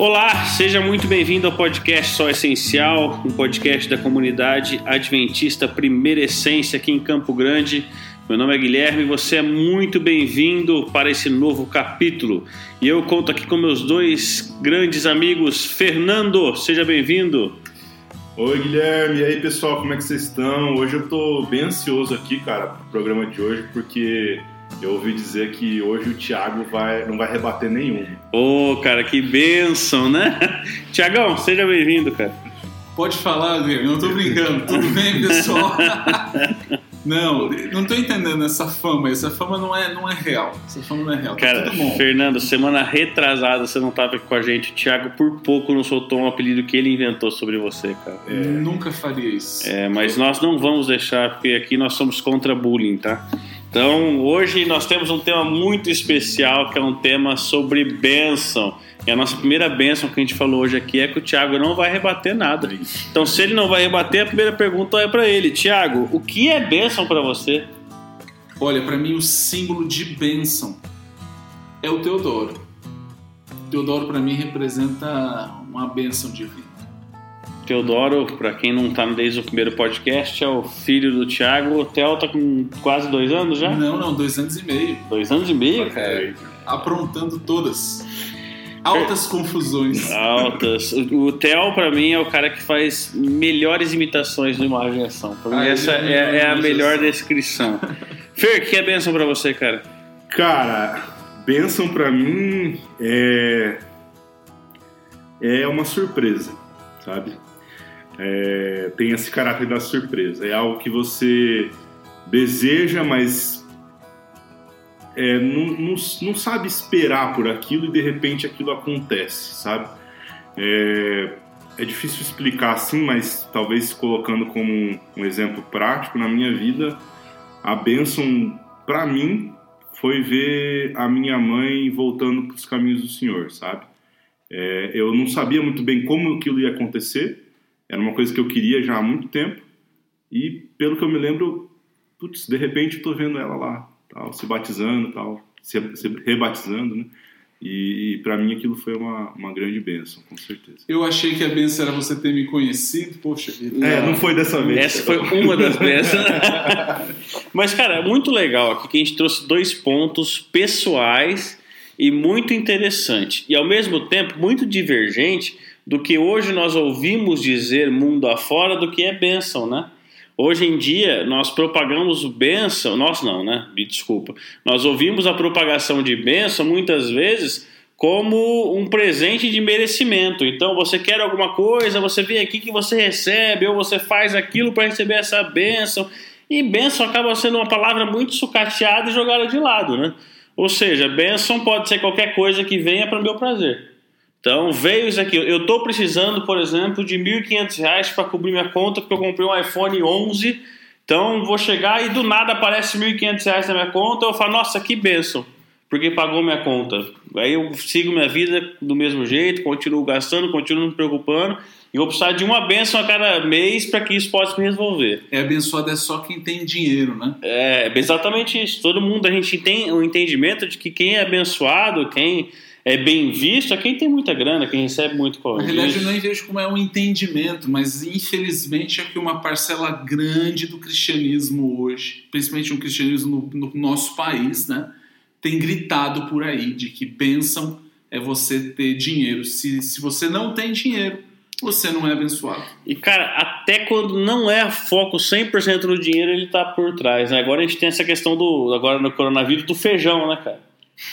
Olá, seja muito bem-vindo ao podcast Só Essencial, um podcast da comunidade Adventista Primeira Essência aqui em Campo Grande. Meu nome é Guilherme e você é muito bem-vindo para esse novo capítulo. E eu conto aqui com meus dois grandes amigos. Fernando, seja bem-vindo. Oi, Guilherme. E aí, pessoal, como é que vocês estão? Hoje eu tô bem ansioso aqui, cara, pro programa de hoje, porque eu ouvi dizer que hoje o Thiago vai, não vai rebater nenhum. Ô, oh, cara, que bênção, né? Tiagão, seja bem-vindo, cara. Pode falar, Guilherme, não tô brincando. Tudo bem, pessoal? Não, não tô entendendo essa fama. Essa fama não é, não é real. Essa fama não é real. Tá Cara, tá Fernando, semana retrasada você não tava aqui com a gente. O Thiago por pouco não soltou um apelido que ele inventou sobre você, cara. É... Nunca faria isso. É, mas nós não vamos deixar, porque aqui nós somos contra bullying, tá? Então, hoje nós temos um tema muito especial, que é um tema sobre bênção. E a nossa primeira bênção que a gente falou hoje aqui é que o Tiago não vai rebater nada. Então, se ele não vai rebater, a primeira pergunta é para ele: Tiago, o que é bênção para você? Olha, para mim o símbolo de bênção é o Teodoro. Teodoro para mim representa uma bênção divina. Teodoro, para quem não tá desde o primeiro podcast, é o filho do Thiago. O Theo tá com quase dois anos já? Não, não, dois anos e meio. Dois anos e meio, cara? É, aprontando todas. Altas confusões. Altas. O Theo, pra mim, é o cara que faz melhores imitações de imagem e ação. Pra mim, ah, essa é, é, a melhor descrição. Fer, que é bênção pra você, cara? Cara, bênção pra mim é. É uma surpresa, sabe? É, tem esse caráter da surpresa. É algo que você deseja, mas é, não, não, não, sabe esperar por aquilo e de repente aquilo acontece, sabe? É, é difícil explicar assim, mas talvez colocando como um, um exemplo prático, na minha vida, a bênção para mim foi ver a minha mãe voltando para os caminhos do Senhor, sabe? É, eu não sabia muito bem como aquilo ia acontecer, era uma coisa que eu queria já há muito tempo. E pelo que eu me lembro, putz, de repente tô vendo ela lá, tal, se batizando, tal, se, se rebatizando, né? E, e para mim aquilo foi uma, uma grande bênção, com certeza. Eu achei que a bênção era você ter me conhecido, poxa vida. É, não foi dessa vez. Essa foi uma das bênçãos. Mas, cara, é muito legal aqui que a gente trouxe dois pontos pessoais e muito interessante. E ao mesmo tempo muito divergente do que hoje nós ouvimos dizer mundo afora do que é bênção, né? Hoje em dia nós propagamos bênção, nós não, né? Me desculpa. Nós ouvimos a propagação de bênção muitas vezes como um presente de merecimento. Então você quer alguma coisa, você vem aqui que você recebe, ou você faz aquilo para receber essa bênção. E bênção acaba sendo uma palavra muito sucateada e jogada de lado, né? Ou seja, bênção pode ser qualquer coisa que venha para meu prazer. Então veio isso aqui. Eu estou precisando, por exemplo, de R$ 1.500 para cobrir minha conta, porque eu comprei um iPhone 11. Então vou chegar e do nada aparece R$ 1.500 na minha conta. Eu falo, nossa, que benção, porque pagou minha conta. Aí eu sigo minha vida do mesmo jeito, continuo gastando, continuo me preocupando. E vou precisar de uma benção a cada mês para que isso possa me resolver. É abençoado é só quem tem dinheiro, né? É, exatamente isso. Todo mundo, a gente tem o entendimento de que quem é abençoado, quem é bem visto é quem tem muita grana, quem recebe muito Na realidade, eu não vejo como é um entendimento, mas infelizmente é que uma parcela grande do cristianismo hoje, principalmente um cristianismo no, no nosso país, né, tem gritado por aí de que bênção é você ter dinheiro. Se, se você não tem dinheiro, você não é abençoado. E, cara, até quando não é foco 100% no dinheiro, ele tá por trás, né? Agora a gente tem essa questão do, agora no coronavírus, do feijão, né, cara?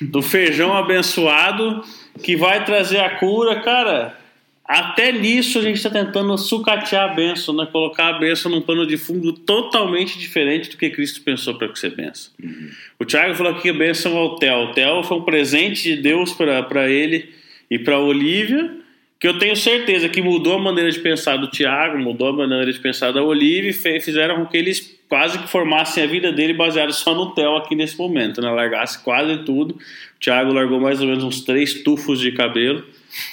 Do feijão abençoado que vai trazer a cura, cara. Até nisso a gente está tentando sucatear a benção, né? colocar a benção num pano de fundo totalmente diferente do que Cristo pensou para que você pensa. Uhum. O Tiago falou aqui que a benção é o Theo. O Theo foi um presente de Deus para ele e para a Olivia, que eu tenho certeza que mudou a maneira de pensar do Tiago, mudou a maneira de pensar da Olivia e fizeram com que eles quase que formassem a vida dele baseado só no Theo aqui nesse momento, né? Largasse quase tudo. O Thiago largou mais ou menos uns três tufos de cabelo.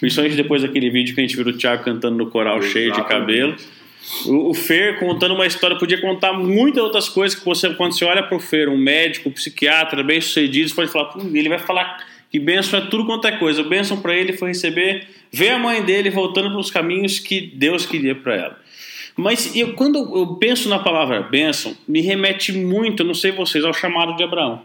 Principalmente depois daquele vídeo que a gente viu o Thiago cantando no coral Exatamente. cheio de cabelo. O, Fer contando uma história, podia contar muitas outras coisas que você, quando você olha para o Fer, um médico, um psiquiatra bem sucedido, você pode falar, ele vai falar que bênção é tudo quanto é coisa. Bênção para ele foi receber, ver a mãe dele voltando para os caminhos que Deus queria para ela. Mas eu, quando eu penso na palavra bênção, me remete muito, não sei vocês, ao chamado de Abraão.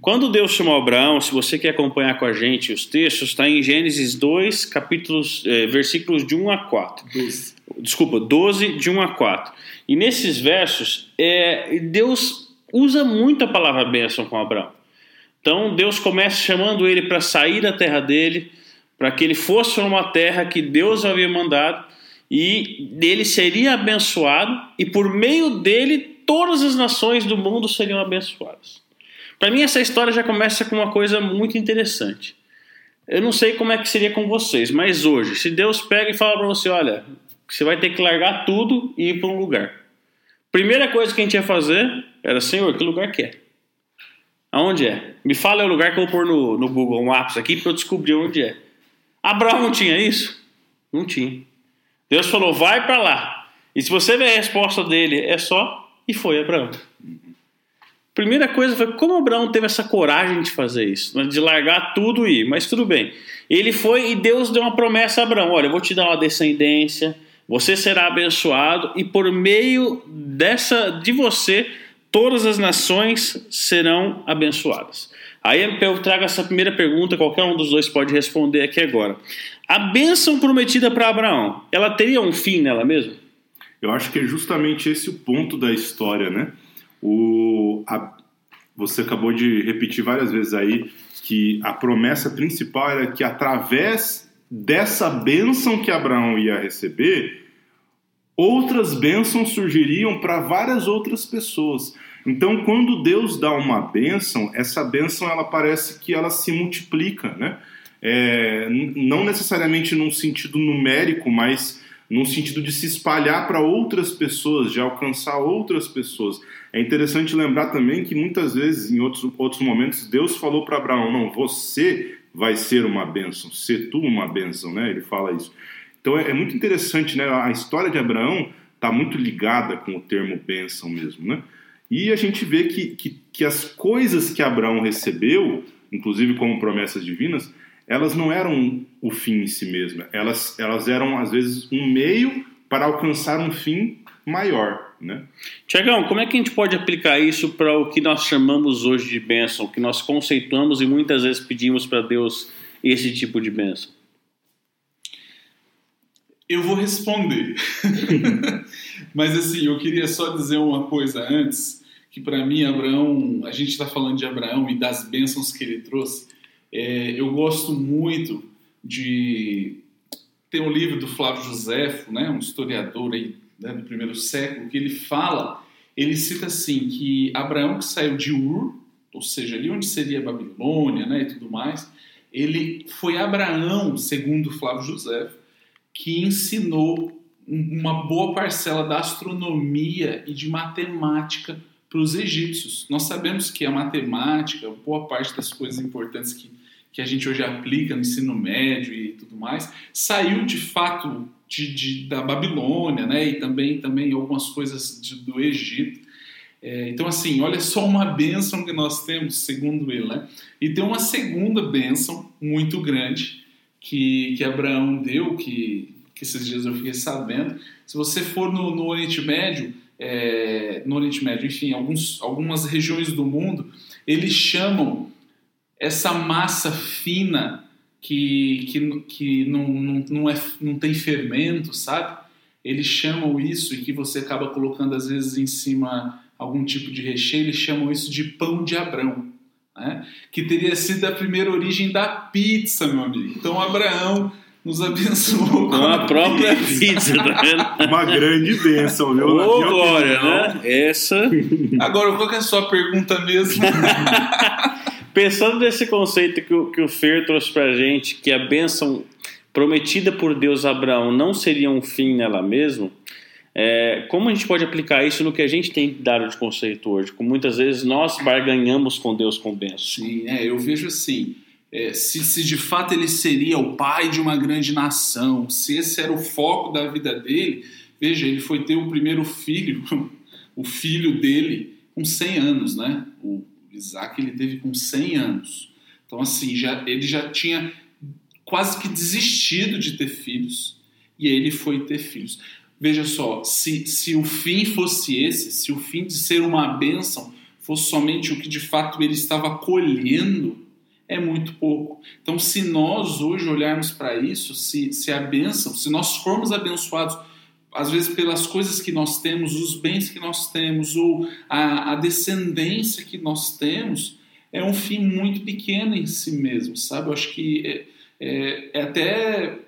Quando Deus chamou Abraão, se você quer acompanhar com a gente os textos, está em Gênesis 2, capítulos, eh, versículos de 1 a 4. 12. Desculpa, 12, de 1 a 4. E nesses versos, é, Deus usa muito a palavra bênção com Abraão. Então Deus começa chamando ele para sair da terra dele, para que ele fosse para uma terra que Deus havia mandado, e ele seria abençoado, e por meio dele todas as nações do mundo seriam abençoadas. Para mim, essa história já começa com uma coisa muito interessante. Eu não sei como é que seria com vocês, mas hoje, se Deus pega e fala para você: olha, você vai ter que largar tudo e ir para um lugar. Primeira coisa que a gente ia fazer era: Senhor, que lugar que é? Aonde é? Me fala o lugar que eu vou pôr no, no Google Maps aqui para eu descobrir onde é. Abraão não tinha isso? Não tinha. Deus falou: vai para lá. E se você ver a resposta dele, é só e foi Abraão. Primeira coisa foi como Abraão teve essa coragem de fazer isso, né, de largar tudo e ir, mas tudo bem. Ele foi e Deus deu uma promessa a Abraão: olha, eu vou te dar uma descendência, você será abençoado e por meio dessa de você todas as nações serão abençoadas. Aí eu trago essa primeira pergunta, qualquer um dos dois pode responder aqui agora. A bênção prometida para Abraão, ela teria um fim nela mesmo? Eu acho que é justamente esse o ponto da história, né? O, a, você acabou de repetir várias vezes aí que a promessa principal era que através dessa bênção que Abraão ia receber, outras bênçãos surgiriam para várias outras pessoas. Então, quando Deus dá uma bênção, essa bênção ela parece que ela se multiplica, né? É, não necessariamente num sentido numérico, mas num sentido de se espalhar para outras pessoas, de alcançar outras pessoas. É interessante lembrar também que muitas vezes, em outros, outros momentos, Deus falou para Abraão: não, você vai ser uma bênção, ser tu uma bênção, né? Ele fala isso. Então é, é muito interessante, né? A história de Abraão está muito ligada com o termo bênção mesmo, né? E a gente vê que, que, que as coisas que Abraão recebeu, inclusive como promessas divinas, elas não eram o fim em si mesma. Elas, elas eram, às vezes, um meio para alcançar um fim maior. Né? Tiagão, como é que a gente pode aplicar isso para o que nós chamamos hoje de bênção, que nós conceituamos e muitas vezes pedimos para Deus esse tipo de bênção? Eu vou responder. Mas assim, eu queria só dizer uma coisa antes, que para mim Abraão, a gente está falando de Abraão e das bênçãos que ele trouxe. É, eu gosto muito de ter um livro do Flávio Josefo, né, um historiador aí né, do primeiro século, que ele fala, ele cita assim que Abraão que saiu de Ur, ou seja, ali onde seria a Babilônia, né, e tudo mais, ele foi Abraão, segundo Flávio Josefo, que ensinou uma boa parcela da astronomia e de matemática para os egípcios. Nós sabemos que a matemática, boa parte das coisas importantes que, que a gente hoje aplica no ensino médio e tudo mais, saiu de fato de, de, da Babilônia, né? E também, também algumas coisas de, do Egito. É, então, assim, olha só uma bênção que nós temos, segundo ele, né? E tem uma segunda bênção muito grande que, que Abraão deu, que, que esses dias eu fiquei sabendo. Se você for no, no Oriente Médio, é, no Oriente Médio, enfim, alguns, algumas regiões do mundo, eles chamam essa massa fina que, que, que não, não, não, é, não tem fermento, sabe? Eles chamam isso e que você acaba colocando às vezes em cima algum tipo de recheio, eles chamam isso de pão de Abrão, né? que teria sido a primeira origem da pizza, meu amigo. Então Abraão nos abençoou com a própria pizza, tá vendo? Uma grande bênção, viu? Ô, glória, né? Essa. Agora, qual que é a sua pergunta mesmo? Pensando nesse conceito que o, que o Fer trouxe pra gente, que a bênção prometida por Deus a Abraão não seria um fim nela mesma, é, como a gente pode aplicar isso no que a gente tem dado de conceito hoje? Como muitas vezes nós barganhamos com Deus com bênção. Sim, é, eu vejo assim. É, se, se de fato ele seria o pai de uma grande nação, se esse era o foco da vida dele, veja, ele foi ter o primeiro filho, o filho dele, com 100 anos, né? O, Isaac ele teve com 100 anos. Então, assim, já, ele já tinha quase que desistido de ter filhos. E ele foi ter filhos. Veja só, se, se o fim fosse esse, se o fim de ser uma bênção fosse somente o que de fato ele estava colhendo, é muito pouco. Então, se nós hoje olharmos para isso, se, se a bênção, se nós formos abençoados, às vezes pelas coisas que nós temos, os bens que nós temos, ou a, a descendência que nós temos, é um fim muito pequeno em si mesmo, sabe? Eu acho que é, é, é até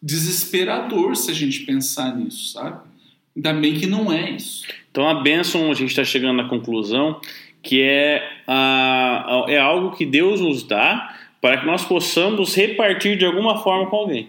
desesperador se a gente pensar nisso, sabe? Ainda bem que não é isso. Então a bênção, a gente está chegando na conclusão, que é, a, é algo que Deus nos dá para que nós possamos repartir de alguma forma com alguém.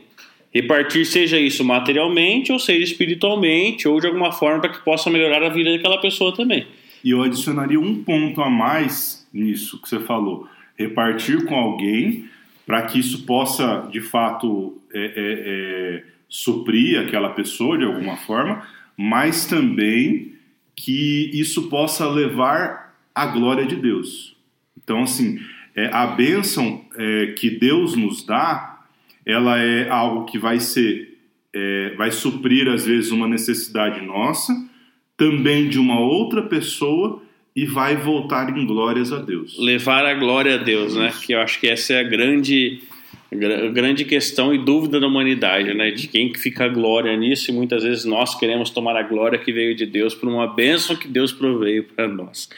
Repartir, seja isso materialmente, ou seja espiritualmente, ou de alguma forma para que possa melhorar a vida daquela pessoa também. E eu adicionaria um ponto a mais nisso que você falou. Repartir com alguém para que isso possa, de fato, é, é, é, suprir aquela pessoa de alguma forma, mas também que isso possa levar à glória de Deus. Então, assim, é, a bênção é, que Deus nos dá, ela é algo que vai ser, é, vai suprir às vezes uma necessidade nossa, também de uma outra pessoa e vai voltar em glórias a Deus. Levar a glória a Deus, né? Que eu acho que essa é a grande, a grande questão e dúvida da humanidade, né? De quem que fica a glória nisso e muitas vezes nós queremos tomar a glória que veio de Deus por uma bênção que Deus proveio para nós.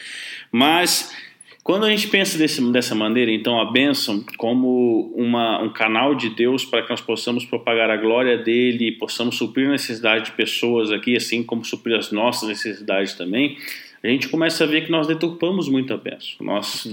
Mas quando a gente pensa desse, dessa maneira, então a bênção como uma, um canal de Deus para que nós possamos propagar a glória dele possamos suprir a necessidade de pessoas aqui, assim como suprir as nossas necessidades também, a gente começa a ver que nós deturpamos muito a bênção. Nós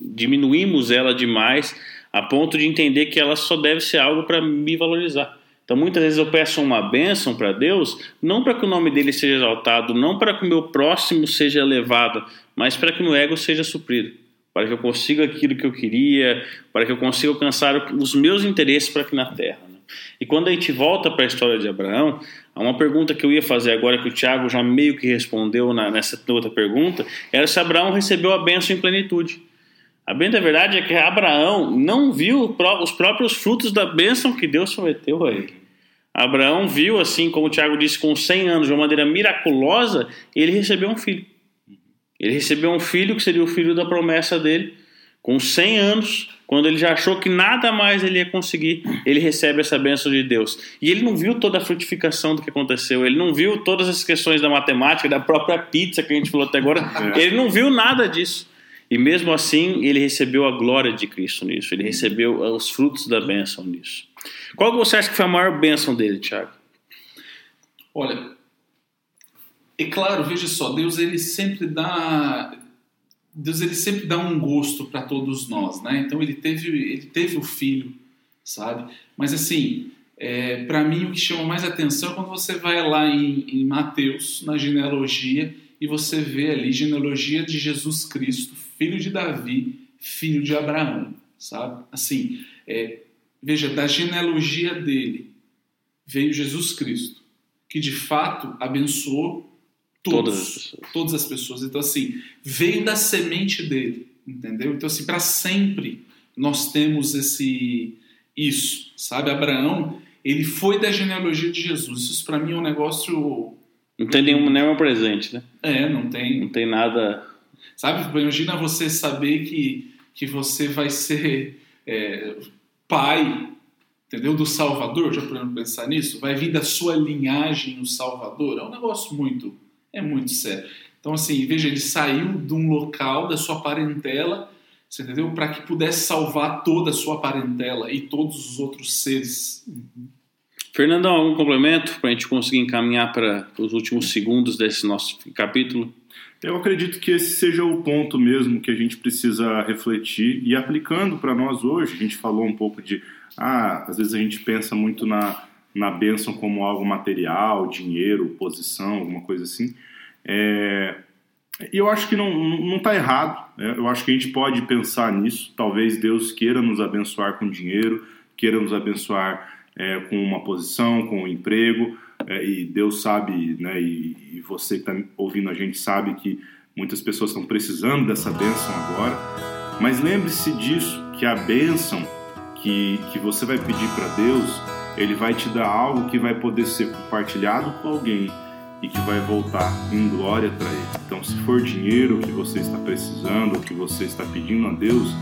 diminuímos ela demais a ponto de entender que ela só deve ser algo para me valorizar. Então muitas vezes eu peço uma bênção para Deus, não para que o nome dele seja exaltado, não para que o meu próximo seja elevado, mas para que o meu ego seja suprido, para que eu consiga aquilo que eu queria, para que eu consiga alcançar os meus interesses para aqui na terra. Né? E quando a gente volta para a história de Abraão, uma pergunta que eu ia fazer agora, que o Tiago já meio que respondeu na, nessa outra pergunta, era se Abraão recebeu a bênção em plenitude. A bem da verdade é que Abraão não viu os próprios frutos da bênção que Deus prometeu a ele. Abraão viu, assim como o Tiago disse, com 100 anos, de uma maneira miraculosa, ele recebeu um filho. Ele recebeu um filho que seria o filho da promessa dele, com 100 anos, quando ele já achou que nada mais ele ia conseguir, ele recebe essa bênção de Deus. E ele não viu toda a frutificação do que aconteceu, ele não viu todas as questões da matemática, da própria pizza que a gente falou até agora, é. ele não viu nada disso. E mesmo assim, ele recebeu a glória de Cristo nisso, ele recebeu os frutos da bênção nisso. Qual você acha que foi a maior bênção dele, Tiago? Olha, é claro, veja só, Deus ele sempre dá Deus ele sempre dá um gosto para todos nós, né? Então ele teve, ele teve o filho, sabe? Mas assim, é, para mim o que chama mais atenção é quando você vai lá em, em Mateus, na genealogia, e você vê ali genealogia de Jesus Cristo, filho de Davi, filho de Abraão, sabe? Assim, é, veja, da genealogia dele veio Jesus Cristo, que de fato abençoou Todos, todas as pessoas. Todas as pessoas. Então, assim, veio da semente dele, entendeu? Então, assim, para sempre nós temos esse isso, sabe? Abraão, ele foi da genealogia de Jesus. Isso para mim é um negócio. Não tem nenhum, nenhum presente, né? É, não tem. Não tem nada. Sabe? Imagina você saber que, que você vai ser é, pai, entendeu? Do Salvador. Já podemos pensar nisso? Vai vir da sua linhagem o Salvador. É um negócio muito é muito sério. Então, assim, veja, ele saiu de um local, da sua parentela, você entendeu? Para que pudesse salvar toda a sua parentela e todos os outros seres. Fernandão, algum complemento para a gente conseguir encaminhar para os últimos segundos desse nosso capítulo? Eu acredito que esse seja o ponto mesmo que a gente precisa refletir e aplicando para nós hoje. A gente falou um pouco de, ah, às vezes a gente pensa muito na na bênção como algo material, dinheiro, posição, alguma coisa assim. É, e eu acho que não está errado. Né? Eu acho que a gente pode pensar nisso. Talvez Deus queira nos abençoar com dinheiro, queira nos abençoar é, com uma posição, com um emprego. É, e Deus sabe, né, e, e você que está ouvindo a gente sabe que muitas pessoas estão precisando dessa bênção agora. Mas lembre-se disso, porque a bênção que, que você vai pedir para Deus, Ele vai te dar algo que vai poder ser compartilhado com alguém e que vai voltar em glória para Ele. Então, se for dinheiro que você está precisando, ou que você está pedindo a Deus,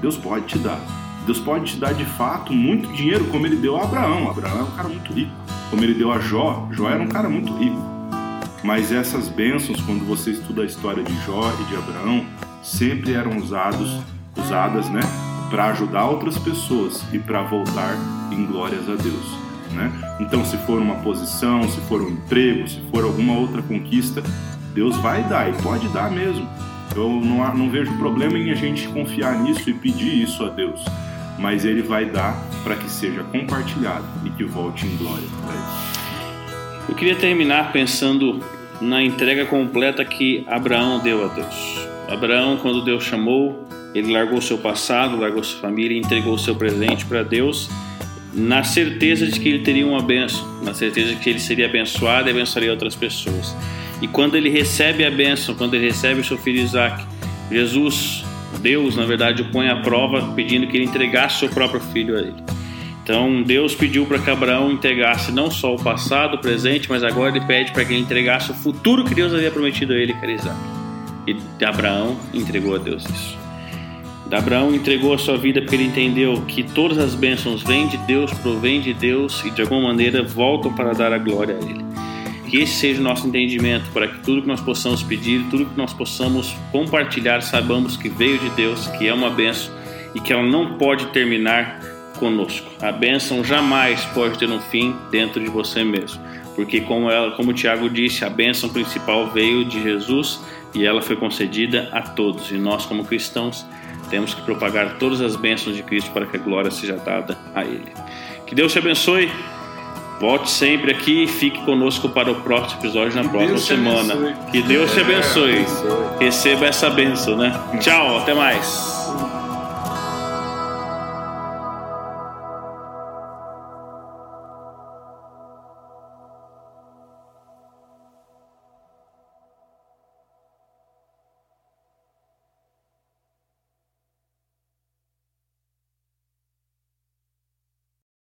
Deus pode te dar. Deus pode te dar de fato muito dinheiro, como Ele deu a Abraão. Abraão é um cara muito rico. Como Ele deu a Jó, Jó era um cara muito rico. Mas essas bênçãos, quando você estuda a história de Jó e de Abraão, sempre eram usados, usadas, né, para ajudar outras pessoas e para voltar em glórias a Deus. Né? Então, se for uma posição, se for um emprego, se for alguma outra conquista, Deus vai dar e pode dar mesmo. Eu não, não vejo problema em a gente confiar nisso e pedir isso a Deus, mas Ele vai dar para que seja compartilhado e que volte em glória para Ele. Eu queria terminar pensando na entrega completa que Abraão deu a Deus. Abraão, quando Deus chamou, ele largou seu passado, largou sua família entregou seu presente para Deus, na certeza de que ele teria uma bênção, na certeza de que ele seria abençoado e abençoaria outras pessoas. E quando ele recebe a bênção, quando ele recebe o seu filho Isaac, Jesus, Deus, na verdade, o põe à prova pedindo que ele entregasse seu próprio filho a ele. Então Deus pediu para que Abraão entregasse não só o passado, o presente, mas agora ele pede para que ele entregasse o futuro que Deus havia prometido a ele, que era Isaac. E Abraão entregou a Deus isso. Abraão entregou a sua vida porque ele entendeu que todas as bênçãos vêm de Deus, provêm de Deus e de alguma maneira voltam para dar a glória a Ele. Que esse seja o nosso entendimento, para que tudo que nós possamos pedir, tudo que nós possamos compartilhar, saibamos que veio de Deus, que é uma bênção e que ela não pode terminar conosco. A bênção jamais pode ter um fim dentro de você mesmo, porque como ela, como o Tiago disse, a bênção principal veio de Jesus e ela foi concedida a todos. E nós como cristãos temos que propagar todas as bênçãos de Cristo para que a glória seja dada a Ele. Que Deus te abençoe. Volte sempre aqui e fique conosco para o próximo episódio na que próxima semana. Que Deus te abençoe. Abençoe. Receba essa bênção, né? Tchau, até mais.